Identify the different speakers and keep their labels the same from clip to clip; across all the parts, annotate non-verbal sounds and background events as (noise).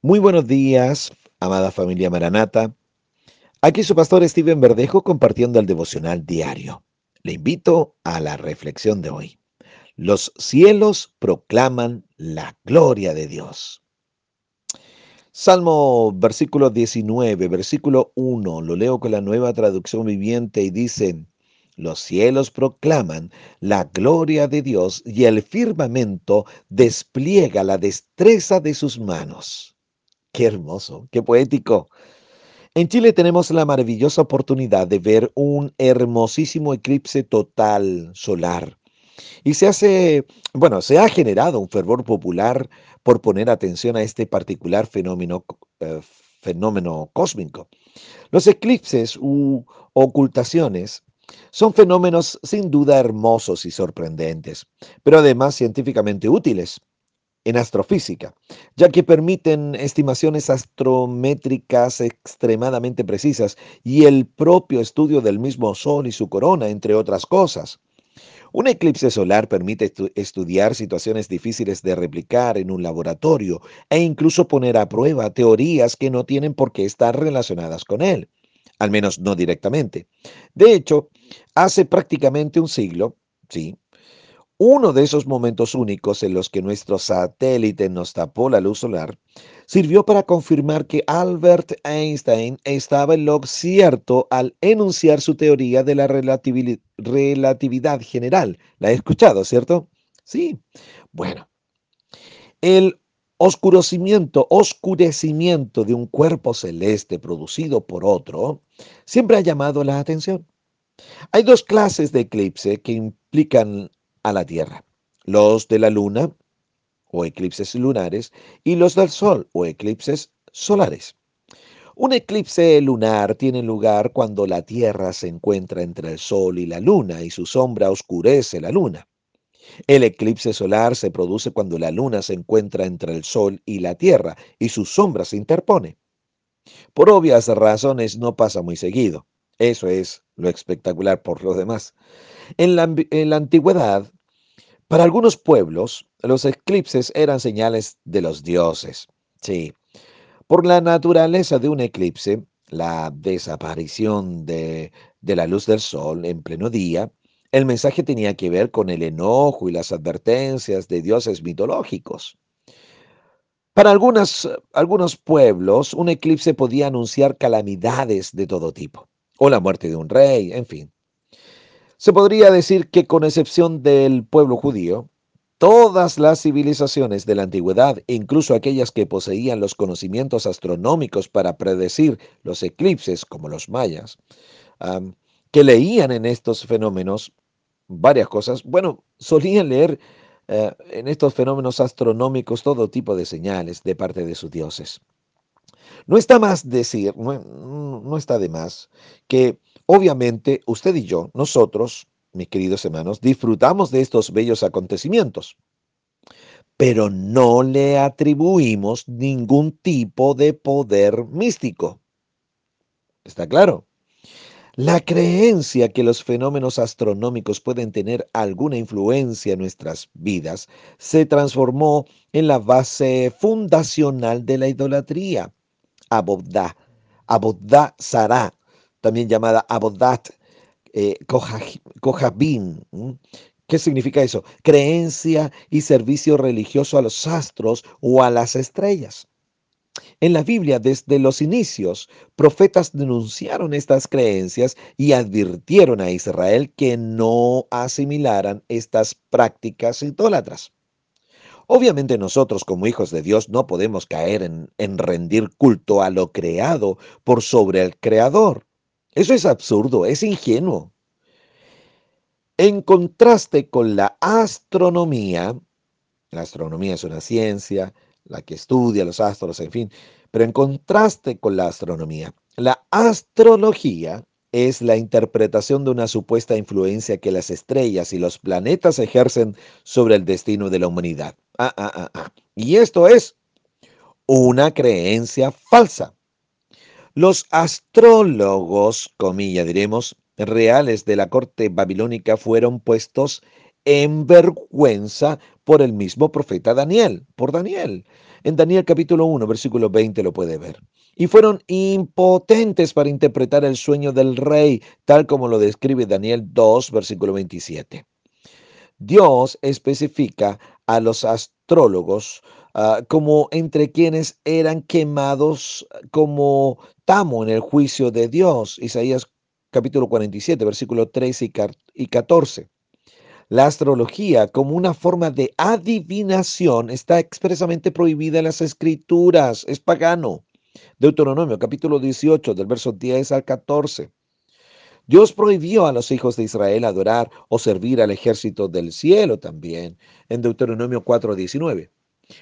Speaker 1: Muy buenos días, amada familia Maranata. Aquí su pastor Steven Verdejo compartiendo el devocional diario. Le invito a la reflexión de hoy. Los cielos proclaman la gloria de Dios. Salmo versículo 19, versículo 1, lo leo con la nueva traducción viviente y dice, los cielos proclaman la gloria de Dios y el firmamento despliega la destreza de sus manos. Qué hermoso, qué poético. En Chile tenemos la maravillosa oportunidad de ver un hermosísimo eclipse total solar. Y se hace, bueno, se ha generado un fervor popular por poner atención a este particular fenómeno, eh, fenómeno cósmico. Los eclipses u ocultaciones son fenómenos sin duda hermosos y sorprendentes, pero además científicamente útiles en astrofísica, ya que permiten estimaciones astrométricas extremadamente precisas y el propio estudio del mismo Sol y su corona, entre otras cosas. Un eclipse solar permite estudiar situaciones difíciles de replicar en un laboratorio e incluso poner a prueba teorías que no tienen por qué estar relacionadas con él, al menos no directamente. De hecho, hace prácticamente un siglo, sí, uno de esos momentos únicos en los que nuestro satélite nos tapó la luz solar sirvió para confirmar que Albert Einstein estaba en lo cierto al enunciar su teoría de la relatividad general. ¿La he escuchado, cierto? Sí. Bueno, el oscurecimiento, oscurecimiento de un cuerpo celeste producido por otro siempre ha llamado la atención. Hay dos clases de eclipse que implican a la Tierra, los de la Luna o eclipses lunares y los del Sol o eclipses solares. Un eclipse lunar tiene lugar cuando la Tierra se encuentra entre el Sol y la Luna y su sombra oscurece la Luna. El eclipse solar se produce cuando la Luna se encuentra entre el Sol y la Tierra y su sombra se interpone. Por obvias razones no pasa muy seguido. Eso es lo espectacular por lo demás. En la, antigüedad, para algunos pueblos, los eclipses eran señales de los dioses. Sí, por la naturaleza de un eclipse, la desaparición de, la luz del sol en pleno día, el mensaje tenía que ver con el enojo y las advertencias de dioses mitológicos. Para algunos pueblos, un eclipse podía anunciar calamidades de todo tipo, o la muerte de un rey, en fin. Se podría decir que con excepción del pueblo judío, todas las civilizaciones de la antigüedad, incluso aquellas que poseían los conocimientos astronómicos para predecir los eclipses, como los mayas, que leían en estos fenómenos varias cosas, bueno, solían leer eh, en estos fenómenos astronómicos todo tipo de señales de parte de sus dioses. No está más decir, no está de más, que Obviamente, usted y yo, nosotros, mis queridos hermanos, disfrutamos de estos bellos acontecimientos, pero no le atribuimos ningún tipo de poder místico. ¿Está claro? La creencia que los fenómenos astronómicos pueden tener alguna influencia en nuestras vidas se transformó en la base fundacional de la idolatría. Abodá, Abodá Sará, también llamada Abodat eh, Kohabin. ¿Qué significa eso? Creencia y servicio religioso a los astros o a las estrellas. En la Biblia, desde los inicios, profetas denunciaron estas creencias y advirtieron a Israel que no asimilaran estas prácticas idólatras. Obviamente nosotros como hijos de Dios no podemos caer en, en rendir culto a lo creado por sobre el Creador. Eso es absurdo, es ingenuo. En contraste con la astronomía, la astronomía es una ciencia, la que estudia los astros, en fin, pero en contraste con la astronomía, la astrología es la interpretación de una supuesta influencia que las estrellas y los planetas ejercen sobre el destino de la humanidad. Ah, ah, ah, ah. Y esto es una creencia falsa. Los astrólogos, comilla diremos, reales de la corte babilónica fueron puestos en vergüenza por el mismo profeta Daniel, por Daniel. En Daniel capítulo 1, versículo 20 lo puede ver. Y fueron impotentes para interpretar el sueño del rey, tal como lo describe Daniel 2, versículo 27. Dios especifica a los astrólogos uh, como entre quienes eran quemados como tamo en el juicio de Dios. Isaías capítulo 47, versículo 13 y 14. La astrología como una forma de adivinación está expresamente prohibida en las escrituras, es pagano. Deuteronomio capítulo 18 del verso 10 al 14. Dios prohibió a los hijos de Israel adorar o servir al ejército del cielo también en Deuteronomio 4:19.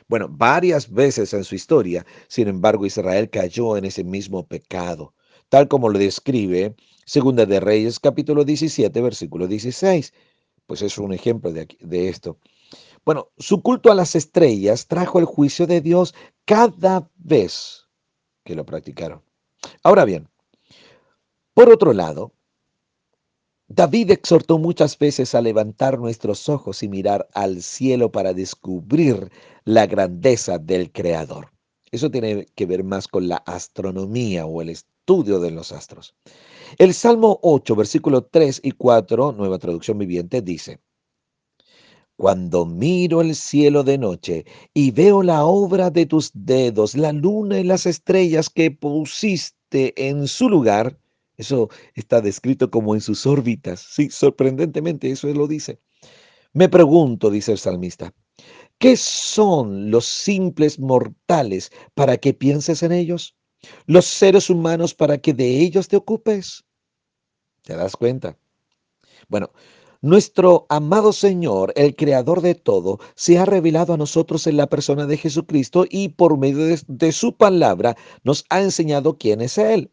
Speaker 1: Bueno, varias veces en su historia, sin embargo, Israel cayó en ese mismo pecado, tal como lo describe Segunda de Reyes capítulo 17, versículo 16 pues es un ejemplo de, de esto. Bueno, su culto a las estrellas trajo el juicio de Dios cada vez que lo practicaron. Ahora bien, por otro lado, David exhortó muchas veces a levantar nuestros ojos y mirar al cielo para descubrir la grandeza del Creador. Eso tiene que ver más con la astronomía o el estudio de los astros. El Salmo 8, versículo 3 y 4, nueva traducción viviente, dice, Cuando miro el cielo de noche y veo la obra de tus dedos, la luna y las estrellas que pusiste en su lugar, eso está descrito como en sus órbitas. Sí, sorprendentemente eso lo dice. Me pregunto, dice el salmista, ¿qué son los simples mortales para que pienses en ellos? los seres humanos para que de ellos te ocupes. ¿Te das cuenta? Bueno, nuestro amado Señor, el Creador de todo, se ha revelado a nosotros en la persona de Jesucristo y por medio de, de, su palabra nos ha enseñado quién es Él.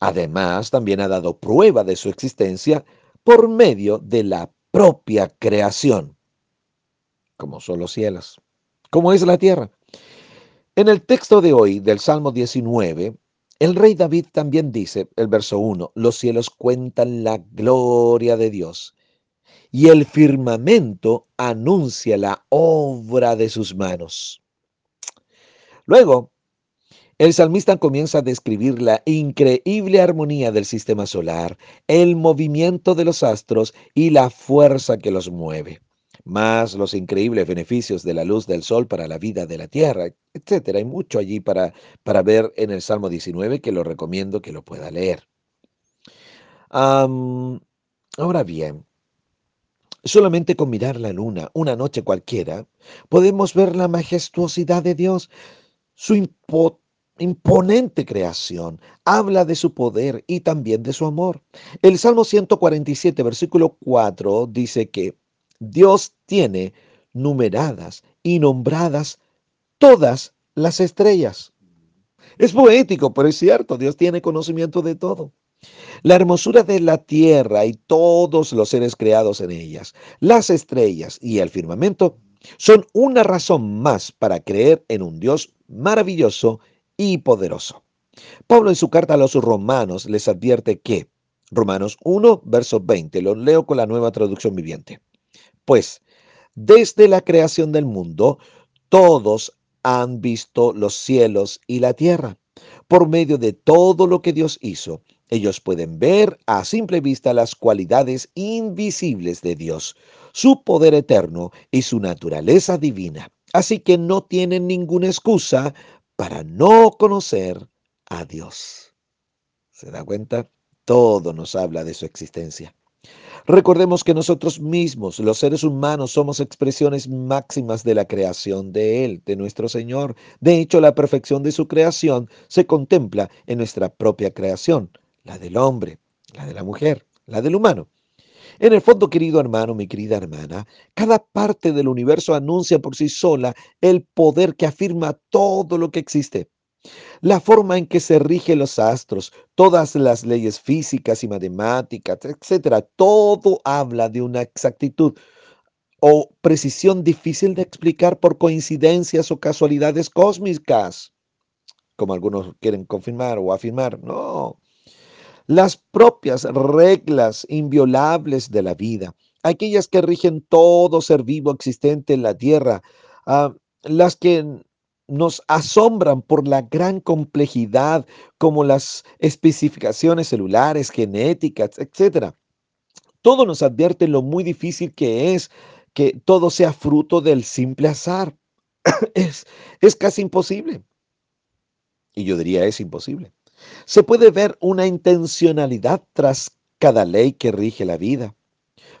Speaker 1: Además, también ha dado prueba de su existencia por medio de la propia creación, como son los cielos, como es la tierra. En el texto de hoy del Salmo 19, el rey David también dice, el verso 1, los cielos cuentan la gloria de Dios y el firmamento anuncia la obra de sus manos. Luego, el salmista comienza a describir la increíble armonía del sistema solar, el movimiento de los astros y la fuerza que los mueve más los increíbles beneficios de la luz del sol para la vida de la tierra, etcétera. Hay mucho allí para, para ver en el Salmo 19 que lo recomiendo que lo pueda leer. ahora bien, solamente con mirar la luna una noche cualquiera, podemos ver la majestuosidad de Dios, su imponente creación, habla de su poder y también de su amor. El Salmo 147, versículo 4 dice que Dios tiene numeradas y nombradas todas las estrellas. Es poético, pero es cierto, Dios tiene conocimiento de todo. La hermosura de la tierra y todos los seres creados en ellas, las estrellas y el firmamento, son una razón más para creer en un Dios maravilloso y poderoso. Pablo en su carta a los romanos les advierte que, Romanos 1, verso 20, lo leo con la nueva traducción viviente. Pues, desde la creación del mundo, todos han visto los cielos y la tierra. Por medio de todo lo que Dios hizo, ellos pueden ver a simple vista las cualidades invisibles de Dios, su poder eterno y su naturaleza divina. Así que no tienen ninguna excusa para no conocer a Dios. ¿Se da cuenta? Todo nos habla de su existencia. Recordemos que nosotros mismos, los seres humanos, somos expresiones máximas de la creación de Él, de nuestro Señor. De hecho, la perfección de su creación se contempla en nuestra propia creación, la del hombre, la de la mujer, la del humano. En el fondo, querido hermano, mi querida hermana, cada parte del universo anuncia por sí sola el poder que afirma todo lo que existe. La forma en que se rigen los astros, todas las leyes físicas y matemáticas, etcétera, todo habla de una exactitud o precisión difícil de explicar por coincidencias o casualidades cósmicas, como algunos quieren confirmar o afirmar. No. Las propias reglas inviolables de la vida, aquellas que rigen todo ser vivo existente en la tierra, ah, las que nos asombran por la gran complejidad, como las especificaciones celulares, genéticas, etc. Todo nos advierte lo muy difícil que es que todo sea fruto del simple azar. (clears throat) es, es casi imposible. Y yo diría es imposible. Se puede ver una intencionalidad tras cada ley que rige la vida.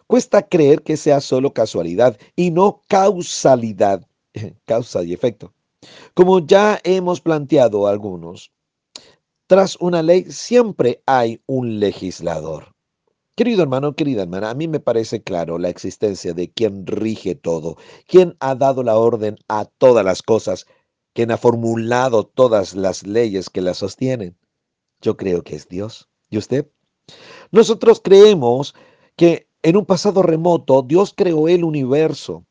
Speaker 1: Cuesta creer que sea solo casualidad y no causalidad, (laughs) causa y efecto. Como ya hemos planteado algunos, tras una ley siempre hay un legislador. Querido hermano, querida hermana, a mí me parece claro la existencia de quien rige todo, quien ha dado la orden a todas las cosas, quien ha formulado todas las leyes que las sostienen. Yo creo que es Dios. ¿Y usted? Nosotros creemos que en un pasado remoto Dios creó el universo.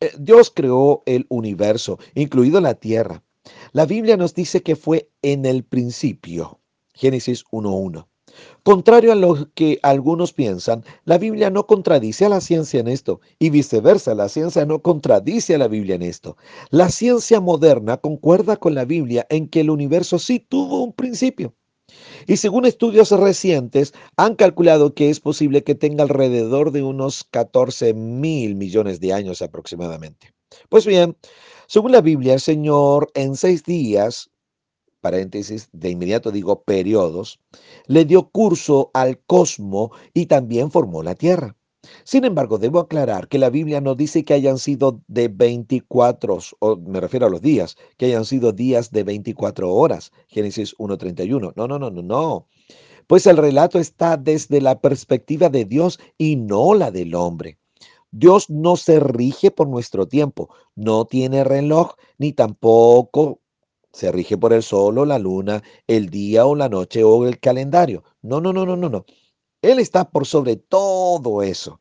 Speaker 1: Eh, Dios creó el universo, incluido la tierra. La Biblia nos dice que fue en el principio. Génesis 1.1. Contrario a lo que algunos piensan, la Biblia no contradice a la ciencia en esto y viceversa, la ciencia no contradice a la Biblia en esto. La ciencia moderna concuerda con la Biblia en que el universo sí tuvo un principio. Y según estudios recientes, han calculado que es posible que tenga alrededor de unos 14 mil millones de años aproximadamente. Pues bien, según la Biblia, el Señor en seis días, paréntesis, de inmediato digo periodos, le dio curso al cosmos y también formó la tierra. Sin embargo, debo aclarar que la Biblia no dice que hayan sido de 24, o me refiero a los días, que hayan sido días de 24 horas. Génesis 1.31. No, no, no, no, no. Pues el relato está desde la perspectiva de Dios y no la del hombre. Dios no se rige por nuestro tiempo, no tiene reloj, ni tampoco se rige por el sol o la luna, el día o la noche o el calendario. No, no, no, no, no, no. Él está por sobre todo eso.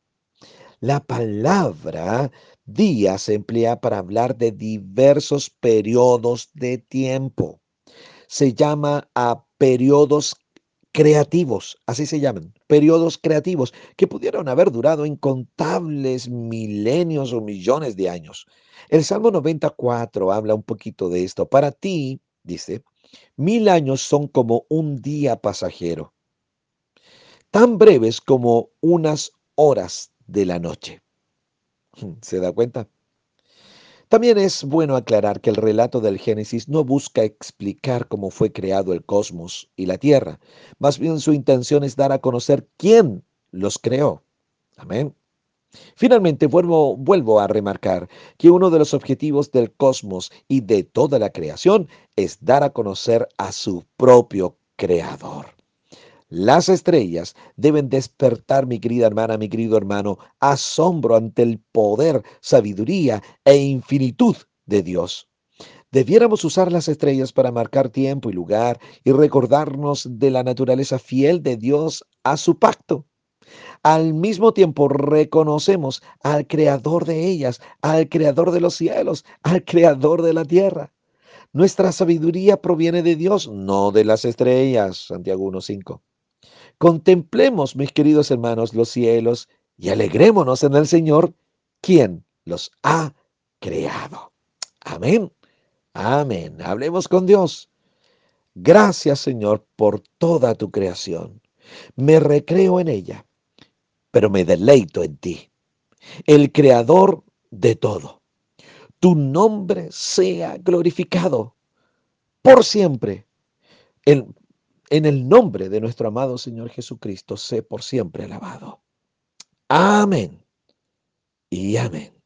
Speaker 1: La palabra día se emplea para hablar de diversos periodos de tiempo. Se llama a periodos creativos, así se llaman, periodos creativos, que pudieron haber durado incontables milenios o millones de años. El Salmo 94 habla un poquito de esto. Para ti, dice, mil años son como un día pasajero tan breves como unas horas de la noche. (laughs) ¿Se da cuenta? También es bueno aclarar que el relato del Génesis no busca explicar cómo fue creado el cosmos y la tierra, más bien su intención es dar a conocer quién los creó. Amén. Finalmente, vuelvo, vuelvo a remarcar que uno de los objetivos del cosmos y de toda la creación es dar a conocer a su propio creador. Las estrellas deben despertar, mi querida hermana, mi querido hermano, asombro ante el poder, sabiduría e infinitud de Dios. Debiéramos usar las estrellas para marcar tiempo y lugar y recordarnos de la naturaleza fiel de Dios a su pacto. Al mismo tiempo reconocemos al creador de ellas, al creador de los cielos, al creador de la tierra. Nuestra sabiduría proviene de Dios, no de las estrellas. Santiago 1.5. Contemplemos, mis queridos hermanos, los cielos y alegrémonos en el Señor, quien los ha creado. Amén. Amén. Hablemos con Dios. Gracias, Señor, por toda tu creación. Me recreo en ella, pero me deleito en ti, el creador de todo. Tu nombre sea glorificado por siempre. El, en el nombre de nuestro amado Señor Jesucristo, sé por siempre alabado. Amén y amén.